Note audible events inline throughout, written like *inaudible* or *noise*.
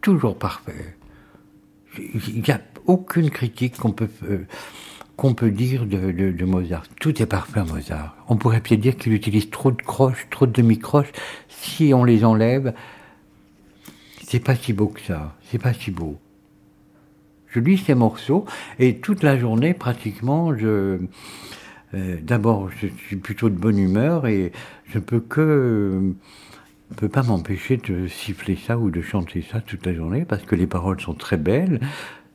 toujours parfait. Il n'y a aucune critique qu'on peut, euh, qu'on peut dire de, Mozart. Tout est parfait à Mozart. On pourrait peut-être dire qu'il utilise trop de croches, trop de demi-croches. Si on les enlève, c'est pas si beau que ça. C'est pas si beau. Je lis ces morceaux et toute la journée, pratiquement, je, euh, d'abord, je suis plutôt de bonne humeur et je ne peux que ne peux pas m'empêcher de siffler ça ou de chanter ça toute la journée parce que les paroles sont très belles,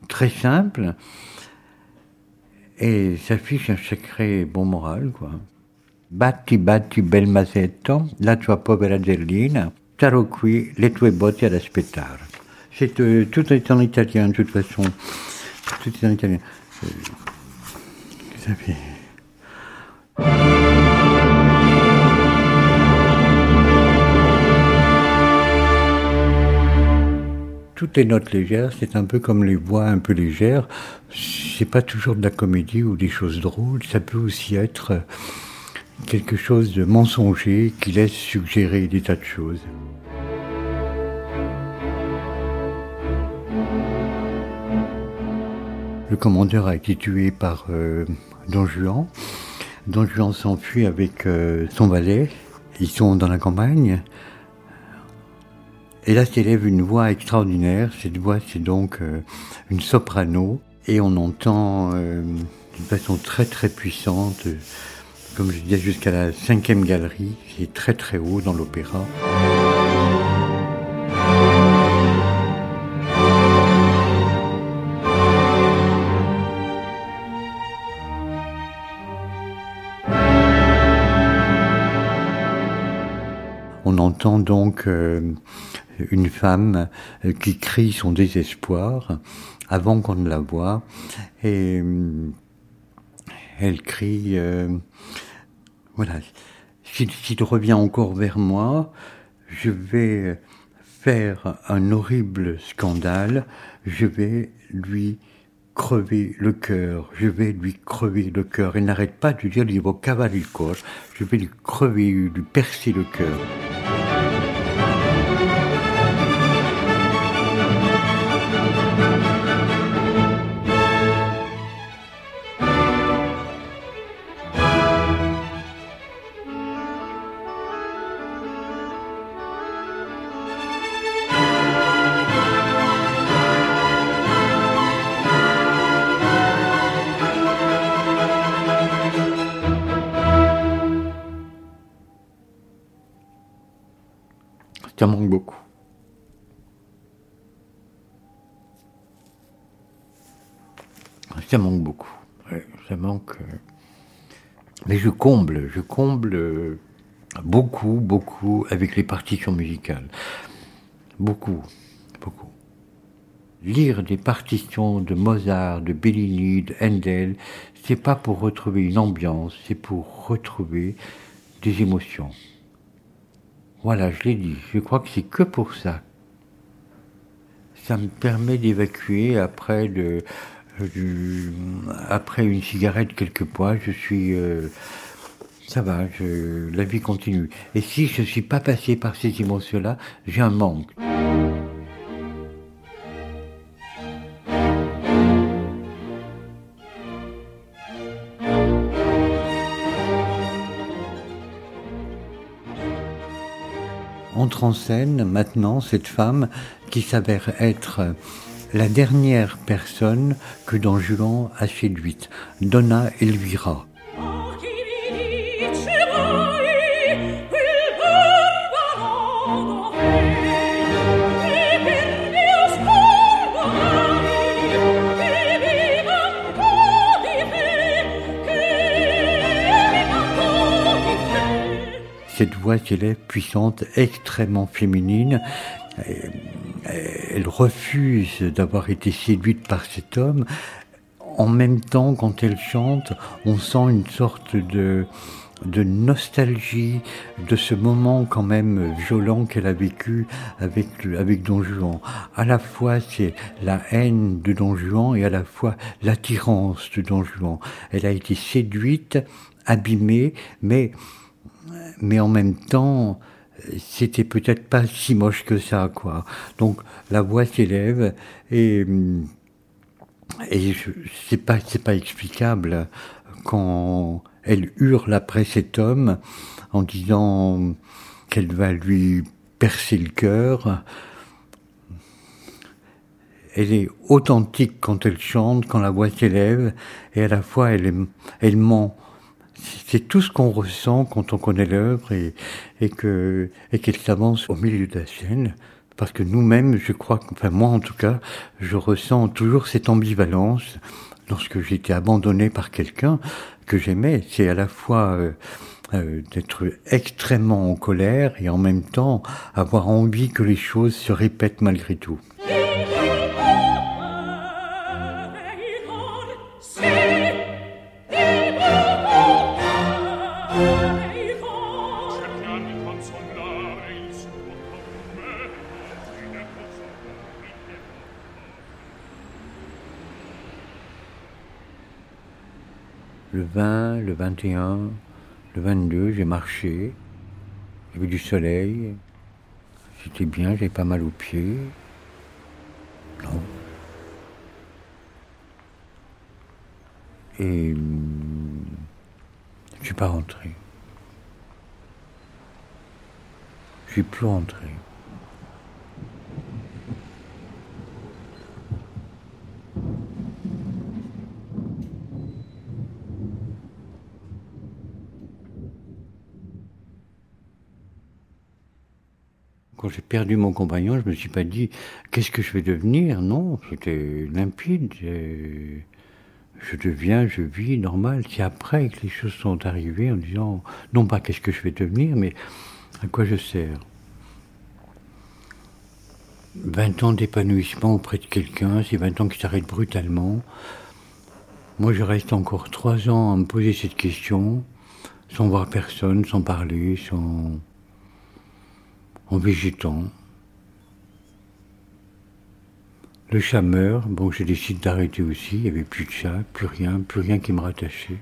très simples et ça fiche un sacré bon moral quoi. Batti batti bel masetto, la tua povera Gerlina, staro qui le tue botti ad aspettare. C'est euh, tout est en italien de toute façon. Tout est en italien. Euh, ça fait... toutes les notes légères, c'est un peu comme les voix un peu légères. C'est pas toujours de la comédie ou des choses drôles, ça peut aussi être quelque chose de mensonger qui laisse suggérer des tas de choses. Le commandeur a été tué par euh, Don Juan. Don Juan s'enfuit avec euh, son valet. Ils sont dans la campagne. Et là s'élève une voix extraordinaire. Cette voix, c'est donc euh, une soprano. Et on entend euh, d'une façon très très puissante, comme je disais, jusqu'à la cinquième galerie. C'est très très haut dans l'opéra. On entend donc euh, une femme euh, qui crie son désespoir avant qu'on ne la voie. Et elle crie, euh, voilà, s'il revient encore vers moi, je vais faire un horrible scandale, je vais lui crever le cœur, je vais lui crever le cœur. Elle n'arrête pas de dire, il va cavaler le corps, je vais lui crever, lui percer le cœur. Mais je comble, je comble beaucoup, beaucoup avec les partitions musicales. Beaucoup, beaucoup. Lire des partitions de Mozart, de Bellini, de Handel, c'est pas pour retrouver une ambiance, c'est pour retrouver des émotions. Voilà, je l'ai dit. Je crois que c'est que pour ça. Ça me permet d'évacuer après de, après une cigarette quelquefois. Je suis, euh, ça va, la vie continue. Et si je ne suis pas passé par ces émotions-là, j'ai un manque. entre en scène maintenant cette femme qui s'avère être la dernière personne que Don Juan a séduite, Donna Elvira. cette voix qu'elle est puissante, extrêmement féminine. Elle refuse d'avoir été séduite par cet homme. En même temps, quand elle chante, on sent une sorte de, nostalgie de ce moment quand même violent qu'elle a vécu avec, avec Don Juan. À la fois c'est la haine de Don Juan et à la fois l'attirance de Don Juan. Elle a été séduite, abîmée, mais mais en même temps, c'était peut-être pas si moche que ça, quoi. Donc la voix s'élève et et c'est pas c'est pas explicable quand elle hurle après cet homme en disant qu'elle va lui percer le cœur. Elle est authentique quand elle chante, quand la voix s'élève, et à la fois elle, elle ment c'est tout ce qu'on ressent quand on connaît l'œuvre et, et que et qu'elle s'avance au milieu de la scène. Parce que nous-mêmes, je crois, enfin moi en tout cas, je ressens toujours cette ambivalence lorsque été abandonné par quelqu'un que j'aimais. C'est à la fois euh, euh, d'être extrêmement en colère et en même temps avoir envie que les choses se répètent malgré tout. 20, le 21, le 22, j'ai marché. Il y avait du soleil. C'était bien, j'avais pas mal aux pieds. Non. Et je suis pas rentré. Je suis plus rentré. J'ai perdu mon compagnon, je me suis pas dit qu'est-ce que je vais devenir? Non, c'était limpide. Je deviens, je vis normal. C'est après que les choses sont arrivées en disant non pas qu'est-ce que je vais devenir, mais à quoi je sers. 20 ans d'épanouissement auprès de quelqu'un, c'est 20 ans qui s'arrêtent brutalement. Moi, je reste encore 3 ans à me poser cette question, sans voir personne, sans parler, sans en végétant. Le chat meurt, bon, je décide d'arrêter aussi, il n'y avait plus de chat, plus rien, plus rien qui me rattachait.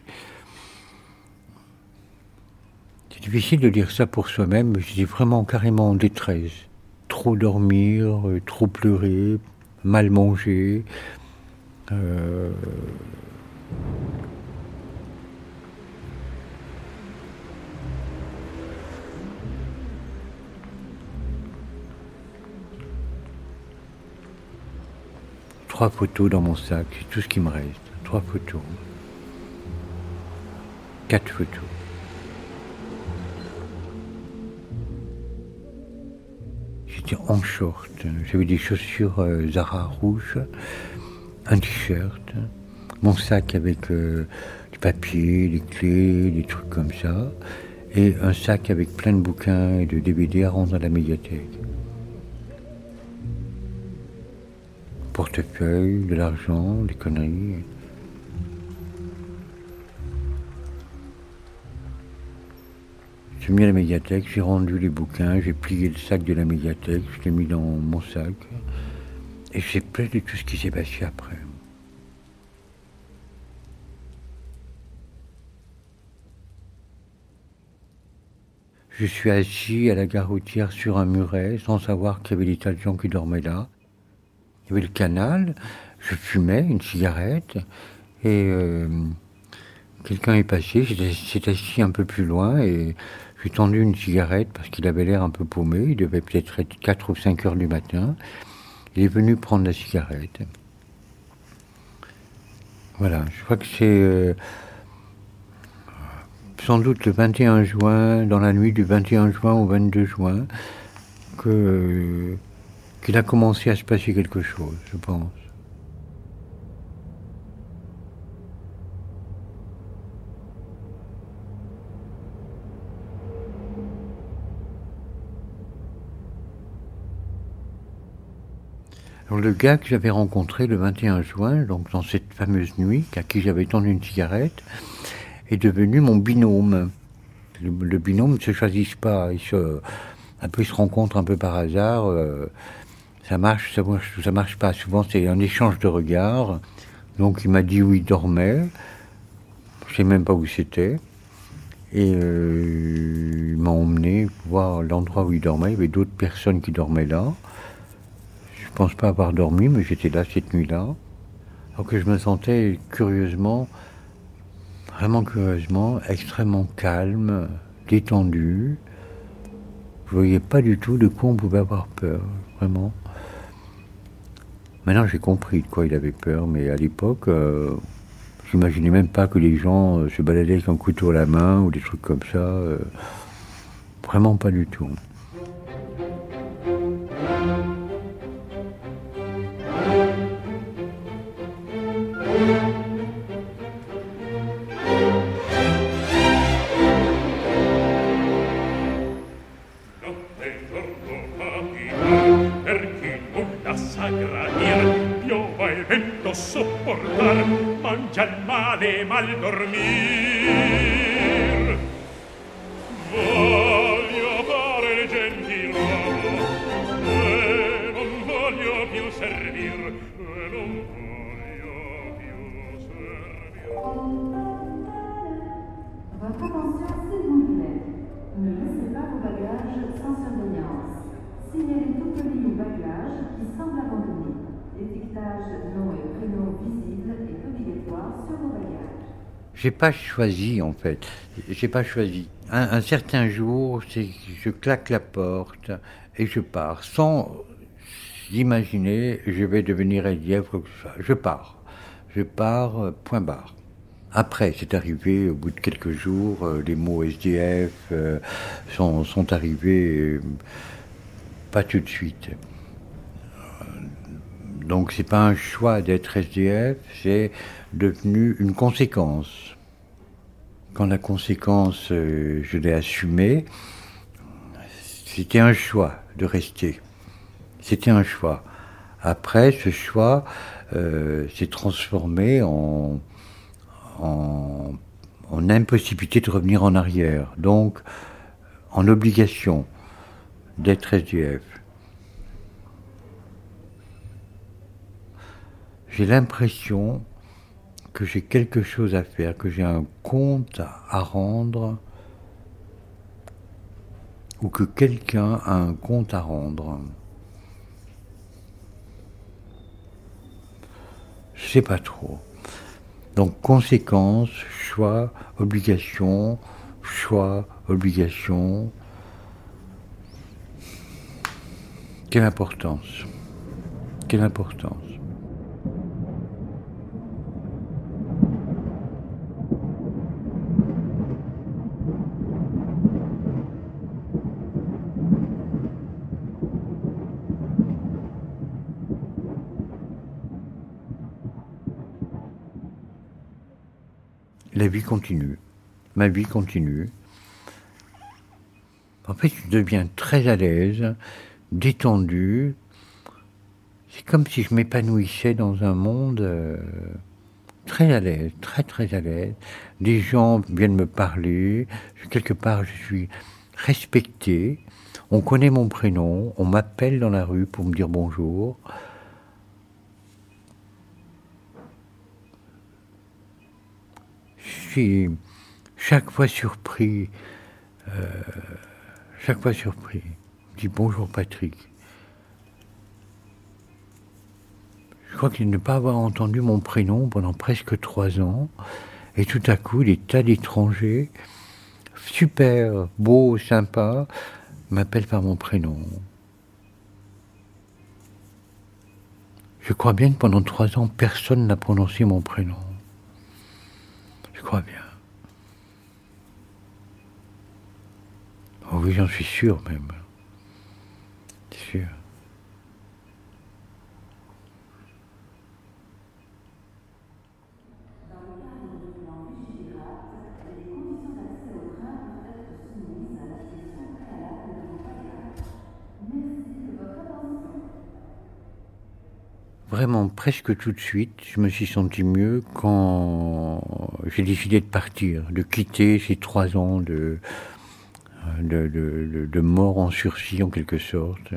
C'est difficile de dire ça pour soi-même, mais j'étais vraiment carrément en détresse. Trop dormir, euh, trop pleurer, mal manger. Euh, Trois photos dans mon sac, c'est tout ce qui me reste. Trois photos. Quatre photos. J'étais en short. J'avais des chaussures euh, Zara rouges, un t-shirt, mon sac avec euh, du papier, des clés, des trucs comme ça, et un sac avec plein de bouquins et de DVD à rendre à la médiathèque. Portefeuille, de l'argent, des conneries. J'ai mis à la médiathèque, j'ai rendu les bouquins, j'ai plié le sac de la médiathèque, je l'ai mis dans mon sac. Et j'ai peur de tout ce qui s'est passé après. Je suis assis à la gare routière sur un muret sans savoir qu'il y avait des tas de gens qui dormaient là. Il y avait le canal, je fumais une cigarette et euh, quelqu'un est passé, s'est assis un peu plus loin et j'ai tendu une cigarette parce qu'il avait l'air un peu paumé, il devait peut-être être 4 ou 5 heures du matin. Il est venu prendre la cigarette. Voilà, je crois que c'est euh, sans doute le 21 juin, dans la nuit du 21 juin au 22 juin, que qu'il a commencé à se passer quelque chose, je pense. Alors le gars que j'avais rencontré le 21 juin, donc dans cette fameuse nuit, à qui j'avais tendu une cigarette, est devenu mon binôme. Le, binôme ne se choisit pas, il se, un rencontre un peu par hasard. Euh, ça marche, ça marche, ça marche pas. Souvent, c'est un échange de regards. Donc, il m'a dit où il dormait. Je sais même pas où c'était. Et euh, il m'a emmené voir l'endroit où il dormait. Il y avait d'autres personnes qui dormaient là. Je pense pas avoir dormi, mais j'étais là cette nuit-là. Alors que je me sentais curieusement, vraiment curieusement, extrêmement calme, détendu. Je ne voyais pas du tout de quoi on pouvait avoir peur, vraiment. Maintenant, j'ai compris de quoi il avait peur, mais à l'époque, euh, j'imaginais même pas que les gens euh, se baladaient avec un couteau à la main ou des trucs comme ça. Euh, vraiment pas du tout. mal dormir. J'ai pas choisi en fait. J'ai pas choisi. Un, certain jour, je claque la porte et je pars sans imaginer je vais devenir SDF ou Je pars. Je pars, euh, point barre. Après, c'est arrivé, au bout de quelques jours, euh, les mots SDF euh, sont, arrivés, pas tout de suite. Donc c'est pas un choix d'être SDF, c'est devenu une conséquence. Quand la conséquence, euh, je l'ai assumée, c'était un choix de rester. C'était un choix. Après, ce choix euh, s'est transformé en, en, en, impossibilité de revenir en arrière. Donc, en obligation d'être SDF. J'ai l'impression que j'ai quelque chose à faire, que j'ai un compte à rendre, ou que quelqu'un a un compte à rendre. Je sais pas trop. Donc conséquence, choix, obligation, choix, obligation. Quelle importance? Quelle importance? La vie continue. Ma vie continue. En fait, je deviens très à l'aise, détendu. C'est comme si je m'épanouissais dans un monde euh, très à l'aise, très très à l'aise. Des gens viennent me parler. Quelque part, je suis respecté. On connaît mon prénom. On m'appelle dans la rue pour me dire bonjour. Chaque fois surpris, euh, chaque fois surpris. Je bonjour Patrick. Je crois qu'il ne pas avoir entendu mon prénom pendant presque trois ans. Et tout à coup, des tas d'étrangers, super beaux, sympas, m'appellent par mon prénom. Je crois bien que pendant trois ans, personne n'a prononcé mon prénom crois bien. Oh oui, j'en suis sûr même. Sûr. Vraiment, presque tout de suite, je me suis senti mieux quand j'ai décidé de partir, de quitter ces trois ans de, de, mort en sursis en quelque sorte.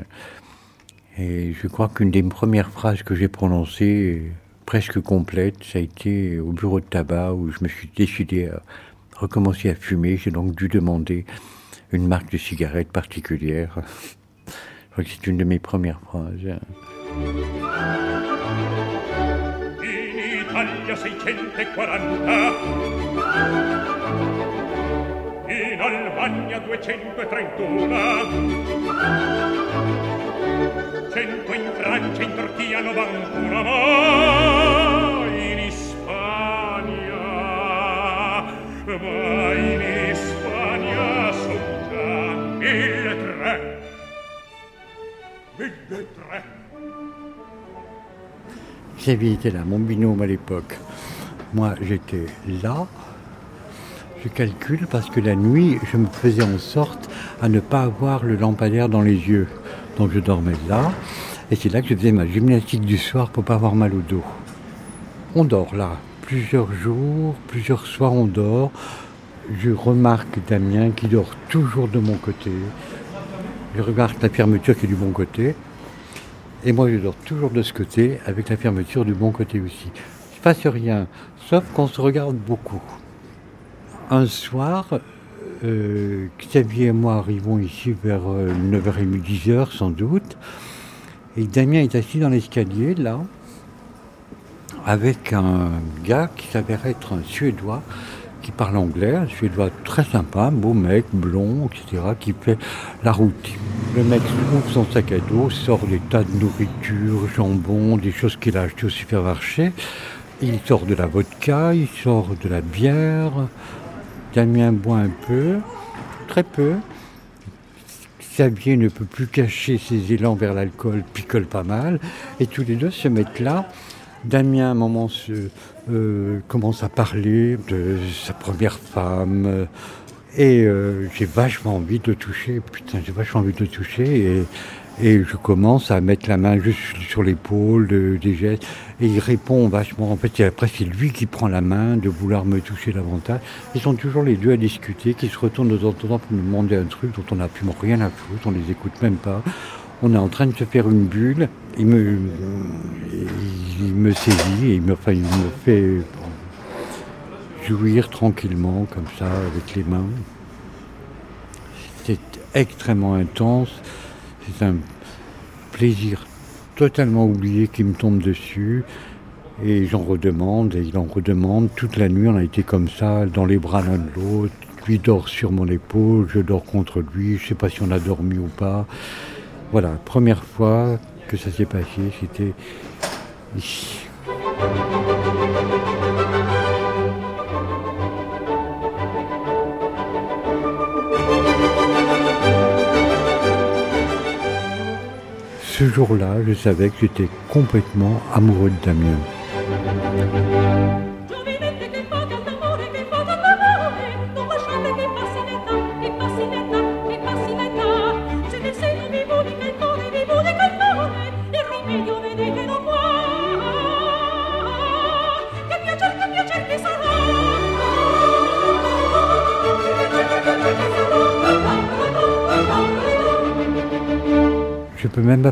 Et je crois qu'une des premières phrases que j'ai prononcées, presque complète, ça a été au bureau de tabac où je me suis décidé à recommencé à fumer. J'ai donc dû demander une marque de cigarette particulière. *laughs* C'est une de mes premières phrases. 240 in Albania 231 100 in Francia in Turchia 91 ma in Ispania. Ma in Ispania son già 1003 1003 Che vite là, mon binôme à l'époque. Moi, j'étais là. Je calcule parce que la nuit, je me faisais en sorte à ne pas avoir le lampadaire dans les yeux. Donc je dormais là. Et c'est là que je faisais ma gymnastique du soir pour pas avoir mal au dos. On dort là. Plusieurs jours, plusieurs soirs, on dort. Je remarque Damien qui dort toujours de mon côté. Je regarde la fermeture qui est du bon côté. Et moi, je dors toujours de ce côté, avec la fermeture du bon côté aussi. Passe rien, sauf qu'on se regarde beaucoup. Un soir, euh, Xavier et moi arrivons ici vers 9h30, 10h sans doute. Et Damien est assis dans l'escalier, là, avec un gars qui s'avère être un Suédois qui parle anglais, un Suédois très sympa, beau mec, blond, etc., qui fait la route. Le mec ouvre son sac à dos, sort des tas de nourriture, jambon, des choses qu'il a achetées au supermarché. Il sort de la vodka, il sort de la bière. Damien boit un peu, très peu. Xavier ne peut plus cacher ses élans vers l'alcool, picole pas mal. Et tous les deux se mettent là. Damien, à un moment, euh, commence à parler de sa première femme. Et euh, j'ai vachement envie de le toucher. Putain, j'ai vachement envie de toucher. Et je commence à mettre la main juste sur l'épaule, des gestes. Et il répond vachement. En fait, après, c'est lui qui prend la main de vouloir me toucher davantage. Ils sont toujours les deux à discuter, qui se retournent de temps en temps pour me demander un truc dont on n'a plus rien à foutre. On les écoute même pas. On est en train de se faire une bulle. Il me, il me saisit et il me, il me fait jouir tranquillement, comme ça, avec les mains. C'est extrêmement intense. C'est un plaisir totalement oublié qui me tombe dessus. Et j'en redemande, et il en redemande. Toute la nuit, on a été comme ça, dans les bras l'un de l'autre. Lui dort sur mon épaule, je dors contre lui. Je ne sais pas si on a dormi ou pas. Voilà, première fois que ça s'est passé, c'était ici. Ce jour-là, je savais que j'étais complètement amoureux de Damien.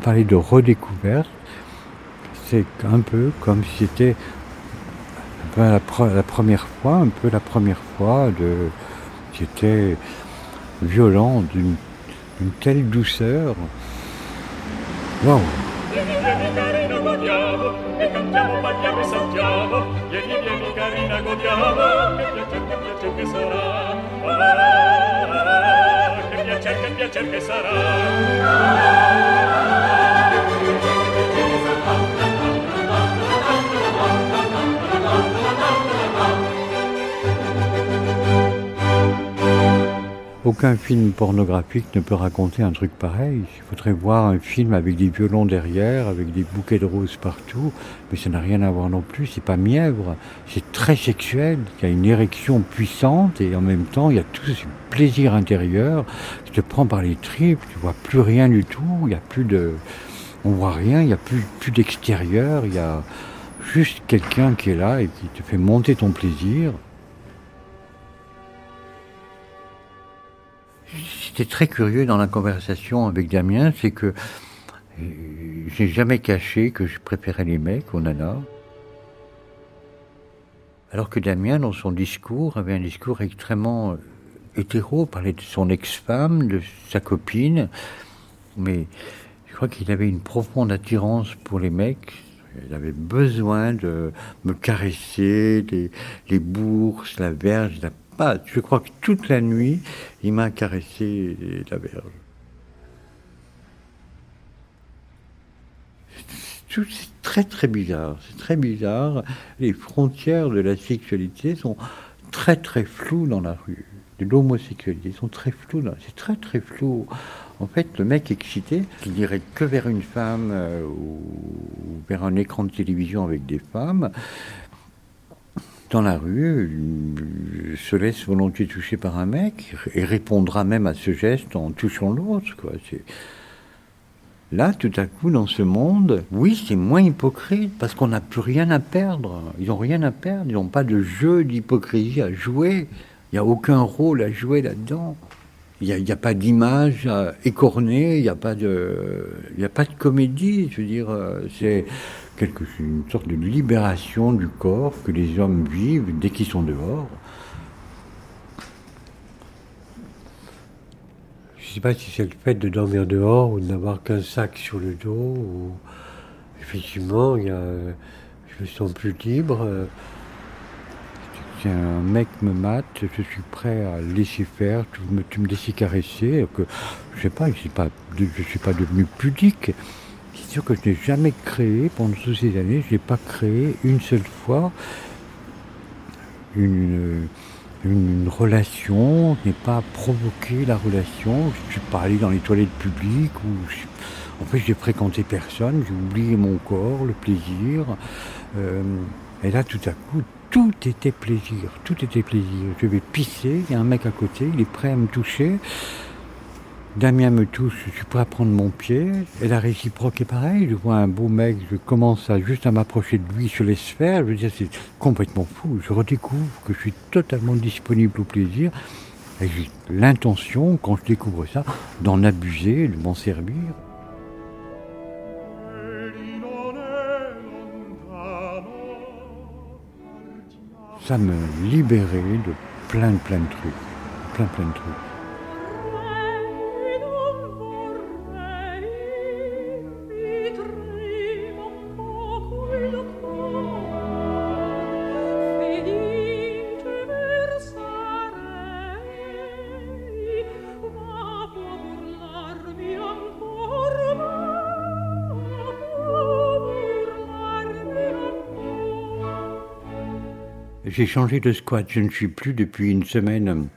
Parler de redécouverte. C'est un peu comme si c'était la, première fois, un peu la première fois de qui violent, d'une telle douceur. cerca il piacer che sarà. Aucun film pornographique ne peut raconter un truc pareil. Il faudrait voir un film avec des violons derrière, avec des bouquets de roses partout, mais ça n'a rien à voir non plus. C'est pas mièvre, c'est très sexuel. Il y a une érection puissante et en même temps il y a tout ce plaisir intérieur qui te prend par les tripes. Tu vois plus rien du tout. Il y a plus de, on voit rien. Il y a plus plus d'extérieur. Il y a juste quelqu'un qui est là et qui te fait monter ton plaisir. C'était très curieux dans la conversation avec Damien, c'est que euh, j'ai jamais caché que je préférais les mecs aux nanas. Alors que Damien, dans son discours, avait un discours extrêmement euh, hétéro, parlait de son ex-femme, de sa copine, mais je crois qu'il avait une profonde attirance pour les mecs. Il avait besoin de me caresser, les, les bourses, la verge, la Je crois que toute la nuit, il m'a caressé la verge. C'est très très bizarre, c'est très bizarre. Les frontières de la sexualité sont très très floues dans la rue. De l'homosexualité sont très floues, c'est très très flou. En fait, le mec excité, qui n'irait que vers une femme euh, ou vers un écran de télévision avec des femmes, dans la rue, euh, se laisse volontiers toucher par un mec et répondra même à ce geste en touchant l'autre. Quoi. Là, tout à coup, dans ce monde, oui, c'est moins hypocrite parce qu'on n'a plus rien à perdre. Ils n'ont rien à perdre, ils n'ont pas de jeu d'hypocrisie à jouer. Il n'y a aucun rôle à jouer là-dedans. Il n'y a, pas d'image écornée, il n'y a, pas de, a pas de comédie. Je veux dire, euh, c'est quelque, une sorte de libération du corps que les hommes vivent dès qu'ils sont dehors. Je ne sais pas si c'est le fait de dormir dehors ou de n'avoir qu'un sac sur le dos. Ou... Effectivement, y a, je me sens plus libre. Si un mec me mate, je suis prêt à laisser faire, tu me, laisses caresser. Que, je sais pas, je ne suis pas devenu pudique. C'est sûr que je n'ai jamais créé, pendant toutes ces années, je n'ai pas créé une seule fois. Une une relation, je n'ai pas provoqué la relation, je ne suis pas allé dans les toilettes publiques, ou en fait j'ai fréquenté personne, j'ai oublié mon corps, le plaisir. Euh, et là tout à coup, tout était plaisir, tout était plaisir. Je vais pisser, il y a un mec à côté, il est prêt à me toucher. Damien me touche, je suis prêt à prendre mon pied. Et la réciproque est pareil. Je vois un beau mec, je commence à juste à m'approcher de lui, je laisse faire. Je veux dire, c'est complètement fou. Je redécouvre que je suis totalement disponible au plaisir. Et j'ai l'intention, quand je découvre ça, d'en abuser, de m'en servir. Ça me libérait de plein, plein de trucs. Plein, plein de trucs. J'ai changé de squat. Je ne suis plus depuis une semaine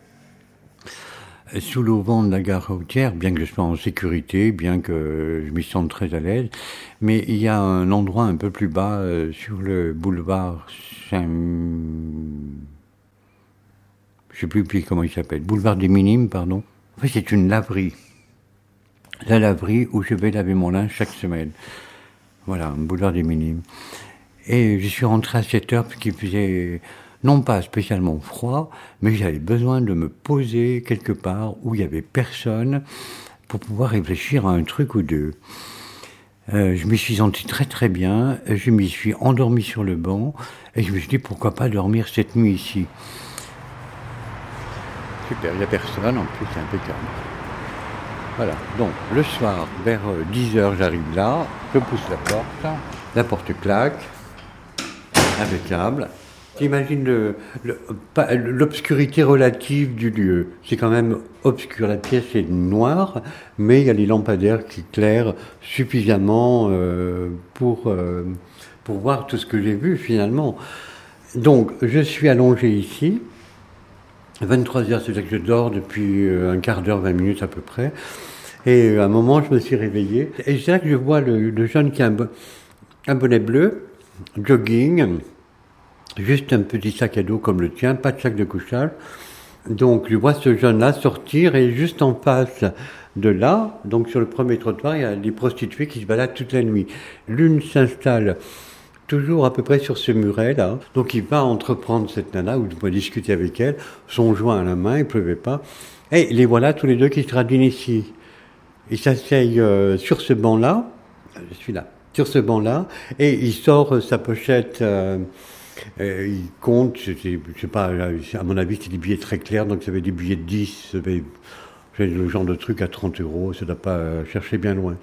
euh, sous l'auvent de la gare routière, bien que je sois en sécurité, bien que je m'y sente très à l'aise. Mais il y a un endroit un peu plus bas euh, sur le boulevard Saint... Je sais plus comment il s'appelle. Boulevard des Minimes, pardon. En fait, c'est une laverie. La laverie où je vais laver mon linge chaque semaine. Voilà, boulevard des Minimes. Et je suis rentré à 7 heures parce qu'il faisait non pas spécialement froid, mais j'avais besoin de me poser quelque part où il y avait personne pour pouvoir réfléchir à un truc ou deux. Euh, je m'y suis senti très très bien, je m'y suis endormi sur le banc et je me suis dit pourquoi pas dormir cette nuit ici? Super, il n'y a personne, en plus c'est impeccable. Voilà, donc le soir, vers 10h, euh, j'arrive là, je pousse la porte, la porte claque, impeccable. T'imagines l'obscurité relative du lieu. C'est quand même obscur. La pièce est noire, mais il y a les lampadaires qui clairent suffisamment euh, pour, euh, pour voir tout ce que j'ai vu finalement. Donc, je suis allongé ici. 23 heures, c'est-à-dire que je dors depuis euh, un quart d'heure, 20 minutes à peu près. Et à un moment, je me suis réveillé. Et c'est là que je vois le, jeune qui a un bonnet bleu, jogging, juste un petit sac à dos comme le tien, pas de sac de couchage. Donc je vois ce jeune-là sortir et juste en face de là, donc sur le premier trottoir, il y a des prostituées qui se baladent toute la nuit. L'une s'installe toujours à peu près sur ce muret là. Donc il va entreprendre cette nana, ou va discuter avec elle, son joint à la main, il pleuvait pas. Et les voilà tous les deux qui se radinent ici. Ils s'asseyent euh, sur ce banc-là, je suis là, sur ce banc-là, et il sort sa pochette. Euh, Euh, il compte, sais pas, à mon avis, c'est des billets très clairs, donc ça avait des billets de 10, le genre de truc à 30 euros, ça ne doit pas chercher bien loin.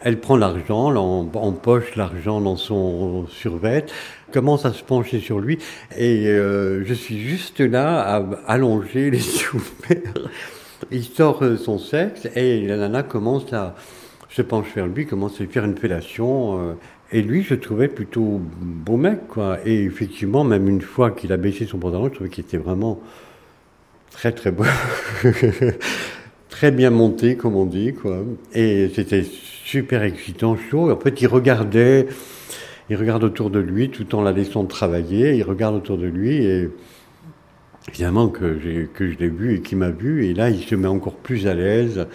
Elle prend l'argent, empoche l'argent dans son survêt, commence à se pencher sur lui, et euh, je suis juste là à allonger les *laughs* yeux Il sort euh, son sexe, et la nana commence à se pencher vers lui, commence à lui faire une fellation. Euh, et lui, je trouvais plutôt beau mec, quoi. Et effectivement, même une fois qu'il a baissé son pantalon, je trouvais qu'il était vraiment très très beau. *laughs* très bien monté, comme on dit, quoi. Et c'était super excitant, chaud. En fait, il regardait, il regarde autour de lui tout en la laissant travailler. Il regarde autour de lui et évidemment que, que je l'ai vu et qui m'a vu. Et là, il se met encore plus à l'aise.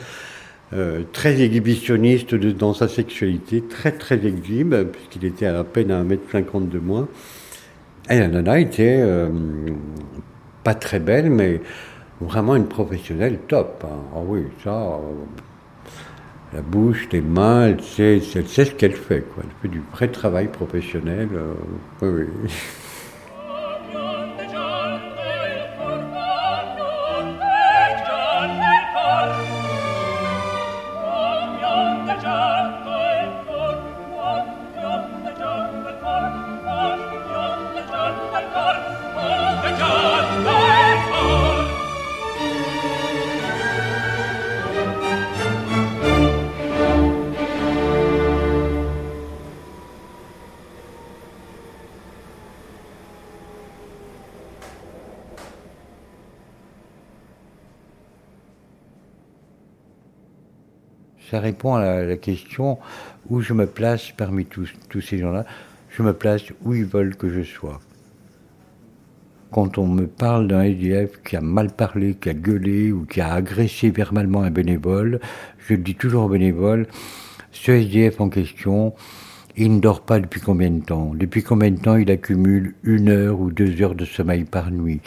Euh, très exhibitionniste dans sa sexualité, très très exhibe, puisqu'il était à la peine à 1m50 de moi. Et la nana était euh, pas très belle, mais vraiment une professionnelle top. Hein. Ah oui, ça, euh, la bouche, les mains, elle sait, elle sait ce qu'elle fait. Quoi. Elle fait du vrai travail professionnel. Oui, *laughs* répond à la, question où je me place parmi tous, tous ces gens-là. Je me place où ils veulent que je sois. Quand on me parle d'un SDF qui a mal parlé, qui a gueulé ou qui a agressé verbalement un bénévole, je dis toujours au bénévole, ce SDF en question, il ne dort pas depuis combien de temps? Depuis combien de temps il accumule une heure ou deux heures de sommeil par nuit?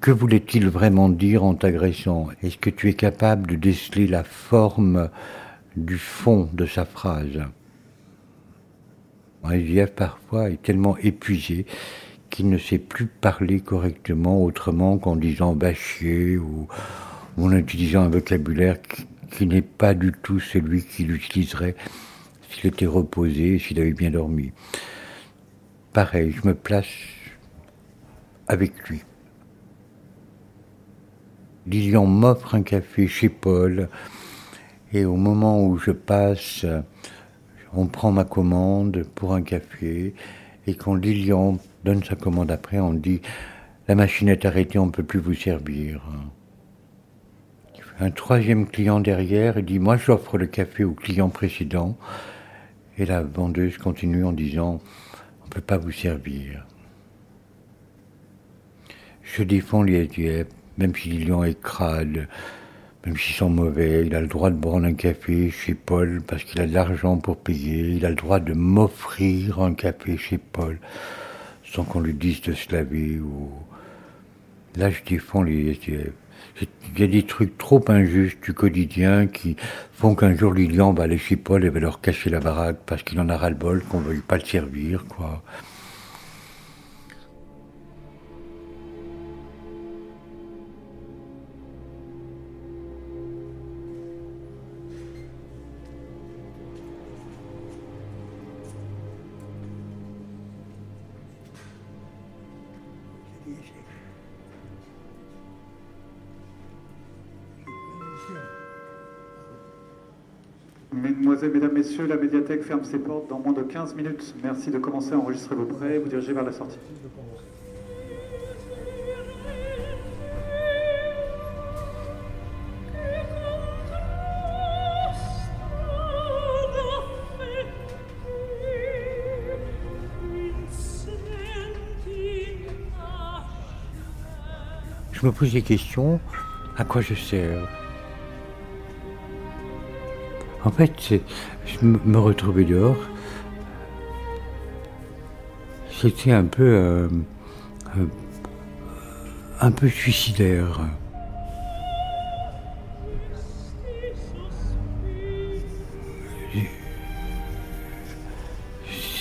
Que voulait-il vraiment dire en t'agressant? Est-ce que tu es capable de déceler la forme du fond de sa phrase. SDF parfois est tellement épuisé qu'il ne sait plus parler correctement autrement qu'en disant bâchier ou, en utilisant un vocabulaire qui, n'est pas du tout celui qu'il utiliserait s'il était reposé, s'il avait bien dormi. Pareil, je me place avec lui. Lilian m'offre un café chez Paul. Et au moment où je passe, on prend ma commande pour un café. Et quand Lilian donne sa commande après, on dit La machine est arrêtée, on ne peut plus vous servir. Un troisième client derrière dit Moi, j'offre le café au client précédent. Et la vendeuse continue en disant On ne peut pas vous servir. Je défends les SDF, même si Lilian est crade, même s'ils sont mauvais, il a le droit de boire un café chez Paul parce qu'il a de l'argent pour payer. Il a le droit de m'offrir un café chez Paul sans qu'on lui dise de se laver. Là, je défends les. Il y a des trucs trop injustes du quotidien qui font qu'un jour Lilian va aller chez Paul et va leur cacher la baraque parce qu'il en a ras le bol, qu'on ne veuille pas le servir, quoi. Messieurs, la médiathèque ferme ses portes dans moins de 15 minutes. Merci de commencer à enregistrer vos prêts et vous diriger vers la sortie. Je me pose des questions. À quoi je sers? En fait, je me retrouvais dehors. C'était un peu. Euh, euh, un peu suicidaire.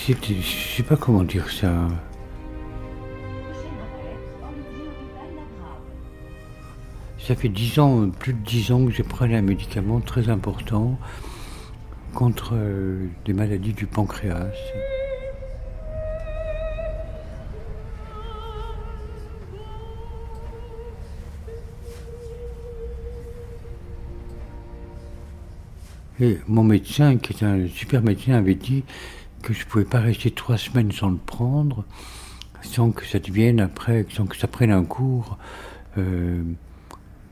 C'était. Je sais pas comment dire ça. Ça fait dix ans, plus de dix ans que je prenais un médicament très important contre euh, des maladies du pancréas. Et mon médecin, qui est un super médecin, avait dit que je ne pouvais pas rester trois semaines sans le prendre, sans que ça devienne après, sans que ça prenne un cours euh,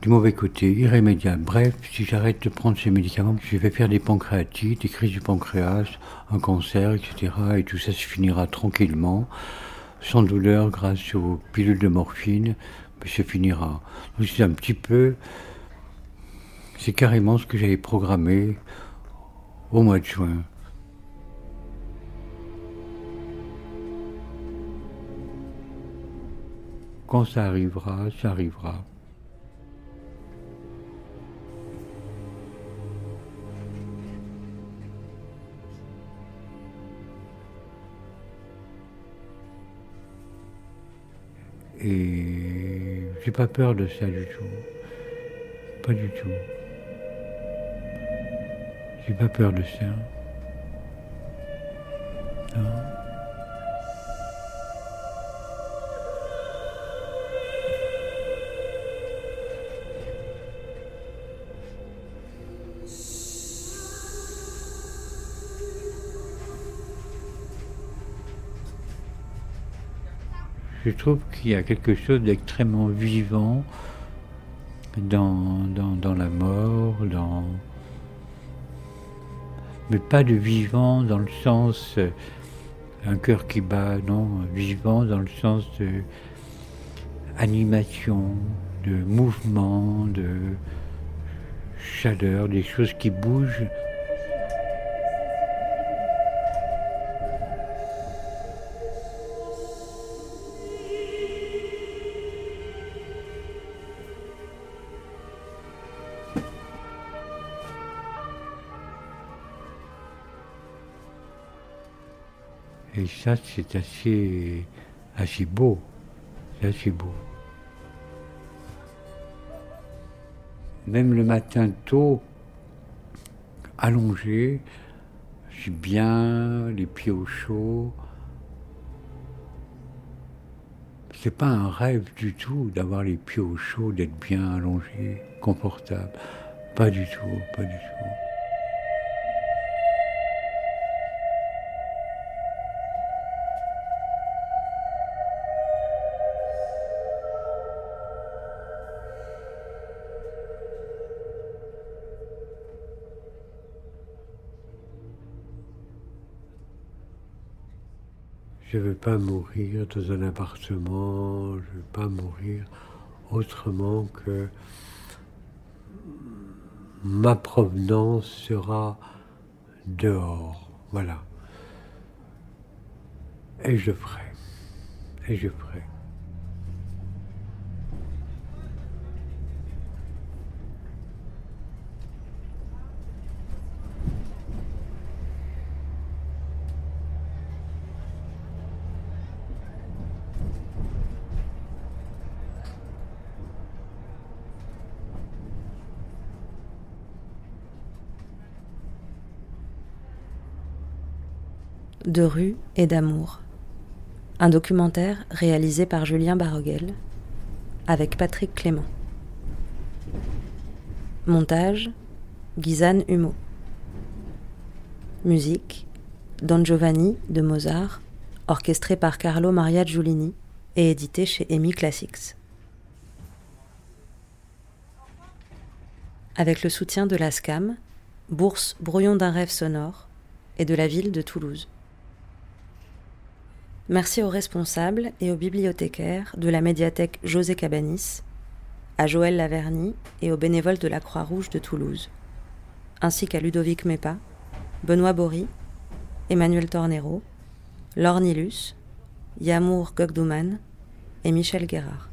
du mauvais côté, irrémédiable. Bref, si j'arrête de prendre ces médicaments, je vais faire des pancréatites, des crises du pancréas, un cancer, etc. Et tout ça se finira tranquillement, sans douleur, grâce aux pilules de morphine, mais ça finira. Donc c'est un petit peu c'est carrément ce que j'avais programmé au mois de juin. Quand ça arrivera, ça arrivera. Et j'ai pas peur de ça du tout. Pas du tout. J'ai pas peur de ça. Non. Je trouve qu'il y a quelque chose d'extrêmement vivant dans, dans, la mort, dans, mais pas de vivant dans le sens euh, un cœur qui bat, non, vivant dans le sens de animation, de mouvement, de chaleur, des choses qui bougent. Et ça, c'est assez, assez beau. C'est assez beau. Même le matin tôt, allongé, je suis bien, les pieds au chaud. C'est pas un rêve du tout d'avoir les pieds au chaud, d'être bien allongé, confortable. Pas du tout, pas du tout. Je ne veux pas mourir dans un appartement, je ne veux pas mourir autrement que ma provenance sera dehors. Voilà. Et je ferai. Et je ferai. De rue et d'amour. Un documentaire réalisé par Julien Baroguel avec Patrick Clément. Montage Gizane Humeau. Musique Don Giovanni de Mozart, orchestré par Carlo Maria Giulini et édité chez EMI Classics. Avec le soutien de la SCAM, bourse Brouillon d'un rêve sonore et de la ville de Toulouse. Merci aux responsables et aux bibliothécaires de la médiathèque José Cabanis, à Joël Laverny et aux bénévoles de la Croix-Rouge de Toulouse, ainsi qu'à Ludovic Mepa, Benoît Bory, Emmanuel Tornero, Laure Nilus, Yamour Gogdouman et Michel Guérard.